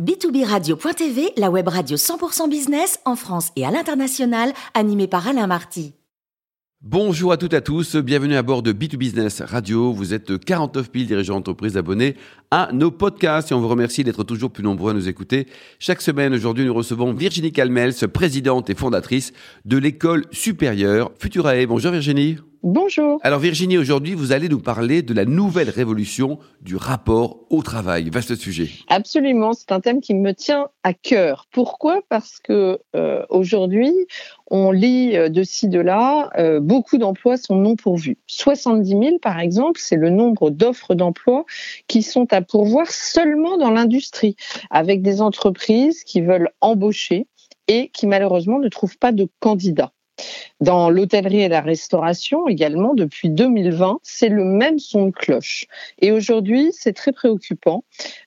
B2B Radio.tv, la web radio 100% business en France et à l'international, animée par Alain Marty. Bonjour à toutes et à tous, bienvenue à bord de B2 Business Radio. Vous êtes 49 000 dirigeants d'entreprise abonnés à nos podcasts et on vous remercie d'être toujours plus nombreux à nous écouter. Chaque semaine, aujourd'hui, nous recevons Virginie Calmels, présidente et fondatrice de l'école supérieure Futurae. Bonjour Virginie. Bonjour. Alors Virginie, aujourd'hui, vous allez nous parler de la nouvelle révolution du rapport au travail. Vaste sujet. Absolument, c'est un thème qui me tient à cœur. Pourquoi? Parce que euh, aujourd'hui, on lit euh, de ci de là, euh, beaucoup d'emplois sont non pourvus. 70 000, par exemple, c'est le nombre d'offres d'emploi qui sont à pourvoir seulement dans l'industrie, avec des entreprises qui veulent embaucher et qui malheureusement ne trouvent pas de candidats. Dans l'hôtellerie et la restauration également, depuis 2020, c'est le même son de cloche. Et aujourd'hui, c'est très préoccupant.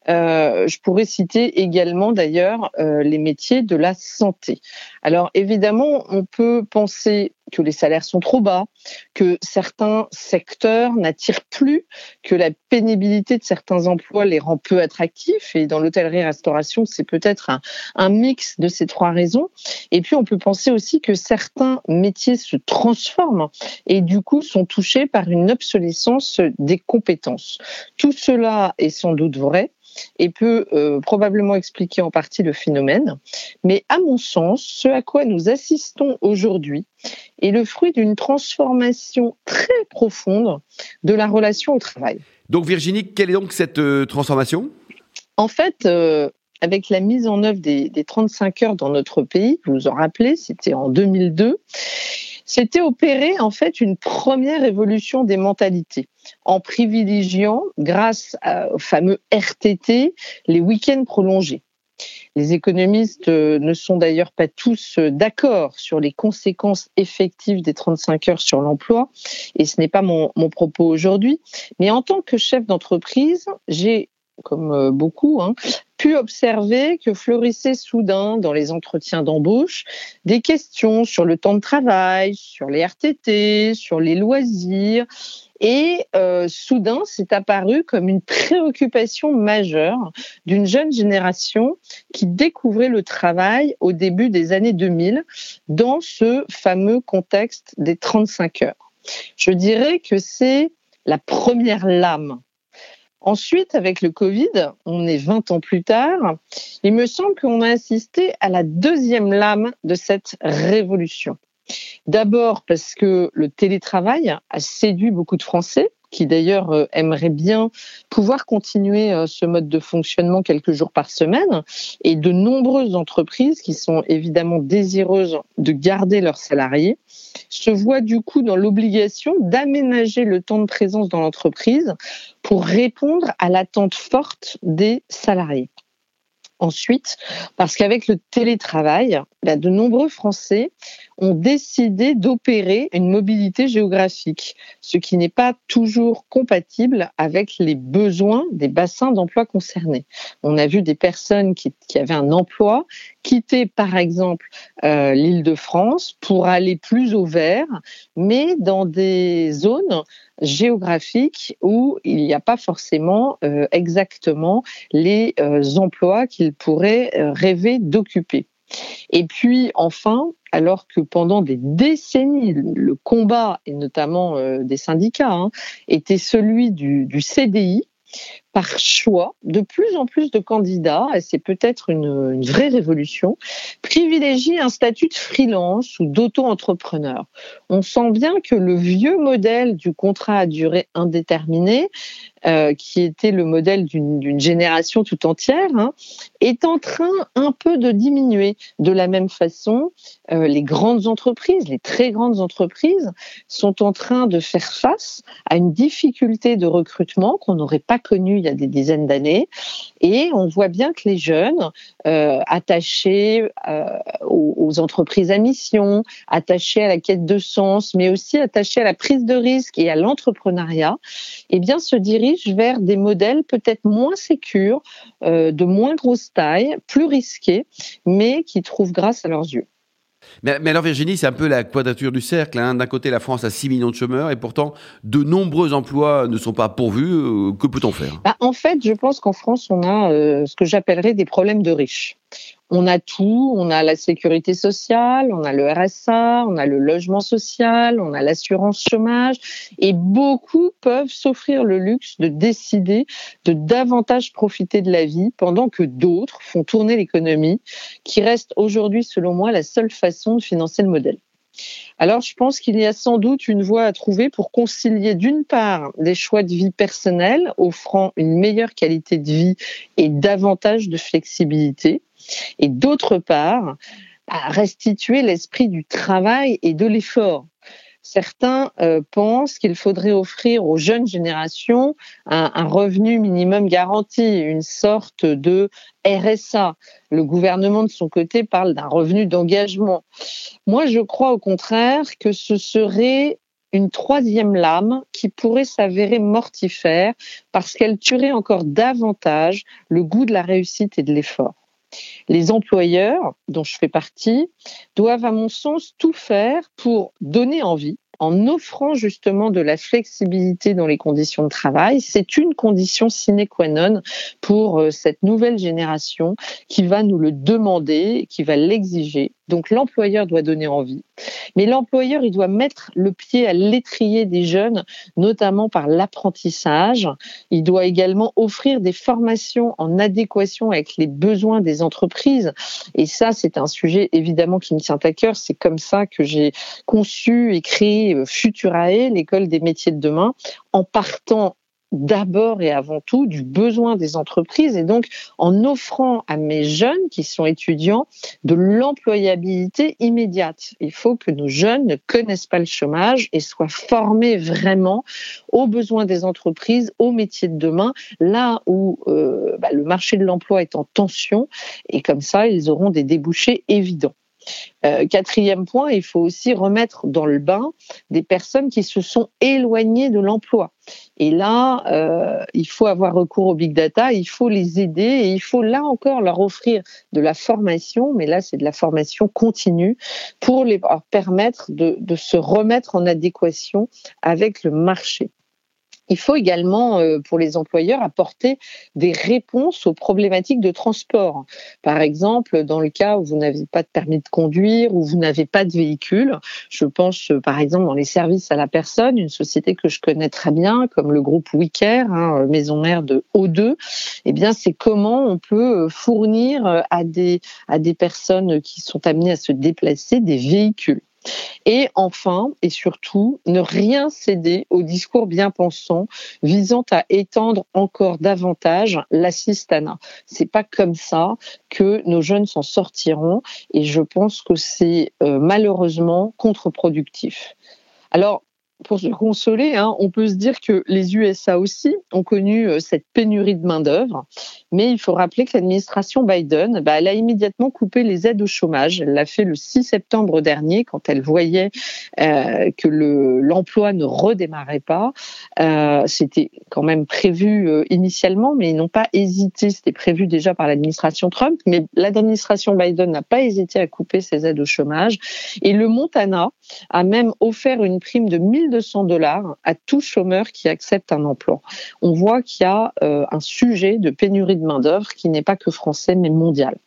Euh, je pourrais citer également d'ailleurs euh, les métiers de la santé. Alors évidemment, on peut penser que les salaires sont trop bas, que certains secteurs n'attirent plus, que la pénibilité de certains emplois les rend peu attractifs. Et dans l'hôtellerie-restauration, c'est peut-être un, mix de ces trois raisons. Et puis, on peut penser aussi que certains métiers se transforment et du coup sont touchés par une obsolescence des compétences. Tout cela est sans doute vrai et peut euh, probablement expliquer en partie le phénomène. Mais à mon sens, ce à quoi nous assistons aujourd'hui est le fruit d'une transformation très profonde de la relation au travail. Donc Virginie, quelle est donc cette euh, transformation? En fait, euh, avec la mise en œuvre des, des 35 heures dans notre pays, vous vous en rappelez, c'était en 2002, c'était opéré en fait une première évolution des mentalités en privilégiant, grâce au fameux RTT, les week-ends prolongés. Les économistes euh, ne sont d'ailleurs pas tous euh, d'accord sur les conséquences effectives des 35 heures sur l'emploi, et ce n'est pas mon propos aujourd'hui. Mais en tant que chef d'entreprise, j'ai comme euh, beaucoup, hein, pu observer que fleurissaient soudain dans les entretiens d'embauche des questions sur le temps de travail, sur les RTT, sur les loisirs. Et euh, soudain, c'est apparu comme une préoccupation majeure d'une jeune génération qui découvrait le travail au début des années 2000 dans ce fameux contexte des 35 heures. Je dirais que c'est la première lame Ensuite, avec le Covid, on est 20 ans plus tard, il me semble qu'on a assisté à la deuxième lame de cette révolution. D'abord parce que le télétravail a séduit beaucoup de Français qui d'ailleurs euh, aimeraient bien pouvoir continuer euh, ce mode de fonctionnement quelques jours par semaine, et de nombreuses entreprises qui sont évidemment désireuses de garder leurs salariés se voient du coup dans l'obligation d'aménager le temps de présence dans l'entreprise pour répondre à l'attente forte des salariés. Ensuite, parce qu'avec le télétravail, bah, de nombreux Français ont décidé d'opérer une mobilité géographique, ce qui n'est pas toujours compatible avec les besoins des bassins d'emploi concernés. On a vu des personnes qui, avaient un emploi quitter par exemple euh, l'île de France pour aller plus au vert, mais dans des zones géographiques où il n'y a pas forcément euh, exactement les euh, emplois qu'ils pourraient rêver d'occuper. Et puis enfin, alors que pendant des décennies, le combat, et notamment euh, des syndicats, hein, était celui du CDI, par choix, de plus en plus de candidats, et c'est peut-être une, vraie révolution, privilégient un statut de freelance ou d'auto-entrepreneur. On sent bien que le vieux modèle du contrat à durée indéterminée euh, qui était le modèle d'une génération tout entière, hein, est en train un peu de diminuer. De la même façon, euh, les grandes entreprises, les très grandes entreprises, sont en train de faire face à une difficulté de recrutement qu'on n'aurait pas connue il y a des dizaines d'années. Et on voit bien que les jeunes, euh, attachés euh, aux, entreprises à mission, attachés à la quête de sens, mais aussi attachés à la prise de risque et à l'entrepreneuriat, eh bien, se dirigent vers des modèles peut-être moins sécures, euh, de moins grosse taille, plus risqués, mais qui trouvent grâce à leurs yeux. Mais, alors Virginie, c'est un peu la quadrature du cercle. Hein. D'un côté, la France a 6 millions de chômeurs et pourtant, de nombreux emplois ne sont pas pourvus. Euh, que peut-on faire? Bah, En fait, je pense qu'en France, on a euh, ce que j'appellerais des problèmes de riches on a tout, on a la sécurité sociale, on a le RSA, on a le logement social, on a l'assurance chômage, et beaucoup peuvent s'offrir le luxe de décider de davantage profiter de la vie pendant que d'autres font tourner l'économie, qui reste aujourd'hui, selon moi, la seule façon de financer le modèle. Alors, je pense qu'il y a sans doute une voie à trouver pour concilier d'une part des choix de vie personnels offrant une meilleure qualité de vie et davantage de flexibilité, et d'autre part, restituer l'esprit du travail et de l'effort. Certains euh, pensent qu'il faudrait offrir aux jeunes générations un, revenu minimum garanti, une sorte de RSA. Le gouvernement, de son côté, parle d'un revenu d'engagement. Moi, je crois au contraire que ce serait une troisième lame qui pourrait s'avérer mortifère parce qu'elle tuerait encore davantage le goût de la réussite et de l'effort. Les employeurs, dont je fais partie, doivent, à mon sens, tout faire pour donner envie en offrant justement de la flexibilité dans les conditions de travail. C'est une condition sine qua non pour euh, cette nouvelle génération qui va nous le demander, qui va l'exiger. Donc l'employeur doit donner envie. Mais l'employeur, il doit mettre le pied à l'étrier des jeunes, notamment par l'apprentissage. Il doit également offrir des formations en adéquation avec les besoins des entreprises. Et ça, c'est un sujet évidemment qui me tient à cœur. C'est comme ça que j'ai conçu et créé euh, Futurae, l'école des métiers de demain, en partant d'abord et avant tout du besoin des entreprises et donc en offrant à mes jeunes qui sont étudiants de l'employabilité immédiate. Il faut que nos jeunes ne connaissent pas le chômage et soient formés vraiment aux besoins des entreprises, aux métiers de demain, là où euh, bah, le marché de l'emploi est en tension et comme ça ils auront des débouchés évidents. Euh, quatrième point, il faut aussi remettre dans le bain des personnes qui se sont éloignées de l'emploi. Et là, euh, il faut avoir recours au big data, il faut les aider et il faut là encore leur offrir de la formation, mais là c'est de la formation continue pour leur permettre de se remettre en adéquation avec le marché. Il faut également, euh, pour les employeurs, apporter des réponses aux problématiques de transport. Par exemple, dans le cas où vous n'avez pas de permis de conduire ou vous n'avez pas de véhicule, je pense euh, par exemple dans les services à la personne, une société que je connais très bien, comme le groupe WeCare, hein, maison mère de O2, eh c'est comment on peut euh, fournir à des personnes qui sont amenées à se déplacer des véhicules. Et enfin, et surtout, ne rien céder au discours bien pensant visant à étendre encore davantage l'assistanat. C'est pas comme ça que nos jeunes s'en sortiront et je pense que c'est euh, malheureusement contre-productif. Pour se consoler, hein, on peut se dire que les USA aussi ont connu euh, cette pénurie de main-d'œuvre, mais il faut rappeler que l'administration Biden, bah, elle a immédiatement coupé les aides au chômage. Elle l'a fait le 6 septembre dernier quand elle voyait euh, que l'emploi ne redémarrait pas. Euh, c'était quand même prévu euh, initialement, mais ils n'ont pas hésité. C'était prévu déjà par l'administration Trump, mais l'administration Biden n'a pas hésité à couper ces aides au chômage. Et le Montana a même offert une prime de 1000 1200 dollars à tout chômeur qui accepte un emploi. On voit qu'il y a euh, un sujet de pénurie de main-d'œuvre qui n'est pas que français mais mondial.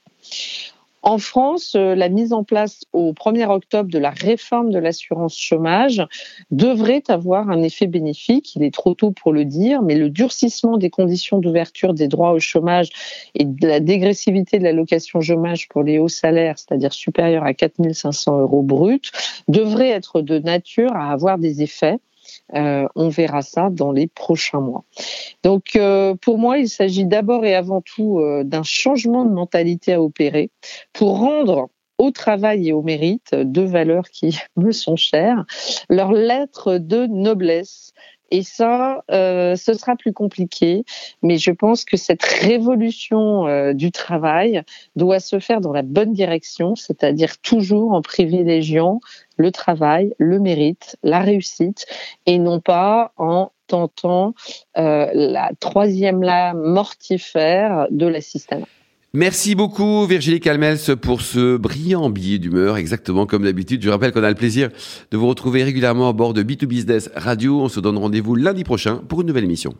En France, euh, la mise en place au 1er octobre de la réforme de l'assurance chômage devrait avoir un effet bénéfique. Il est trop tôt pour le dire, mais le durcissement des conditions d'ouverture des droits au chômage et de la dégressivité de l'allocation chômage pour les hauts salaires, c'est-à-dire supérieurs à 4500 euros bruts, devrait être de nature à avoir des effets euh, on verra ça dans les prochains mois. Donc, euh, pour moi, il s'agit d'abord et avant tout euh, d'un changement de mentalité à opérer pour rendre au travail et au mérite, deux valeurs qui me sont chères, leur lettre de noblesse et ça, euh, ce sera plus compliqué, mais je pense que cette révolution euh, du travail doit se faire dans la bonne direction, c'est-à-dire toujours en privilégiant le travail, le mérite, la réussite, et non pas en tentant euh, la troisième lame mortifère de l'assistanat. Merci beaucoup Virginie Calmels pour ce brillant billet d'humeur, exactement comme d'habitude. Je rappelle qu'on a le plaisir de vous retrouver régulièrement à bord de B2Business Radio. On se donne rendez-vous lundi prochain pour une nouvelle émission.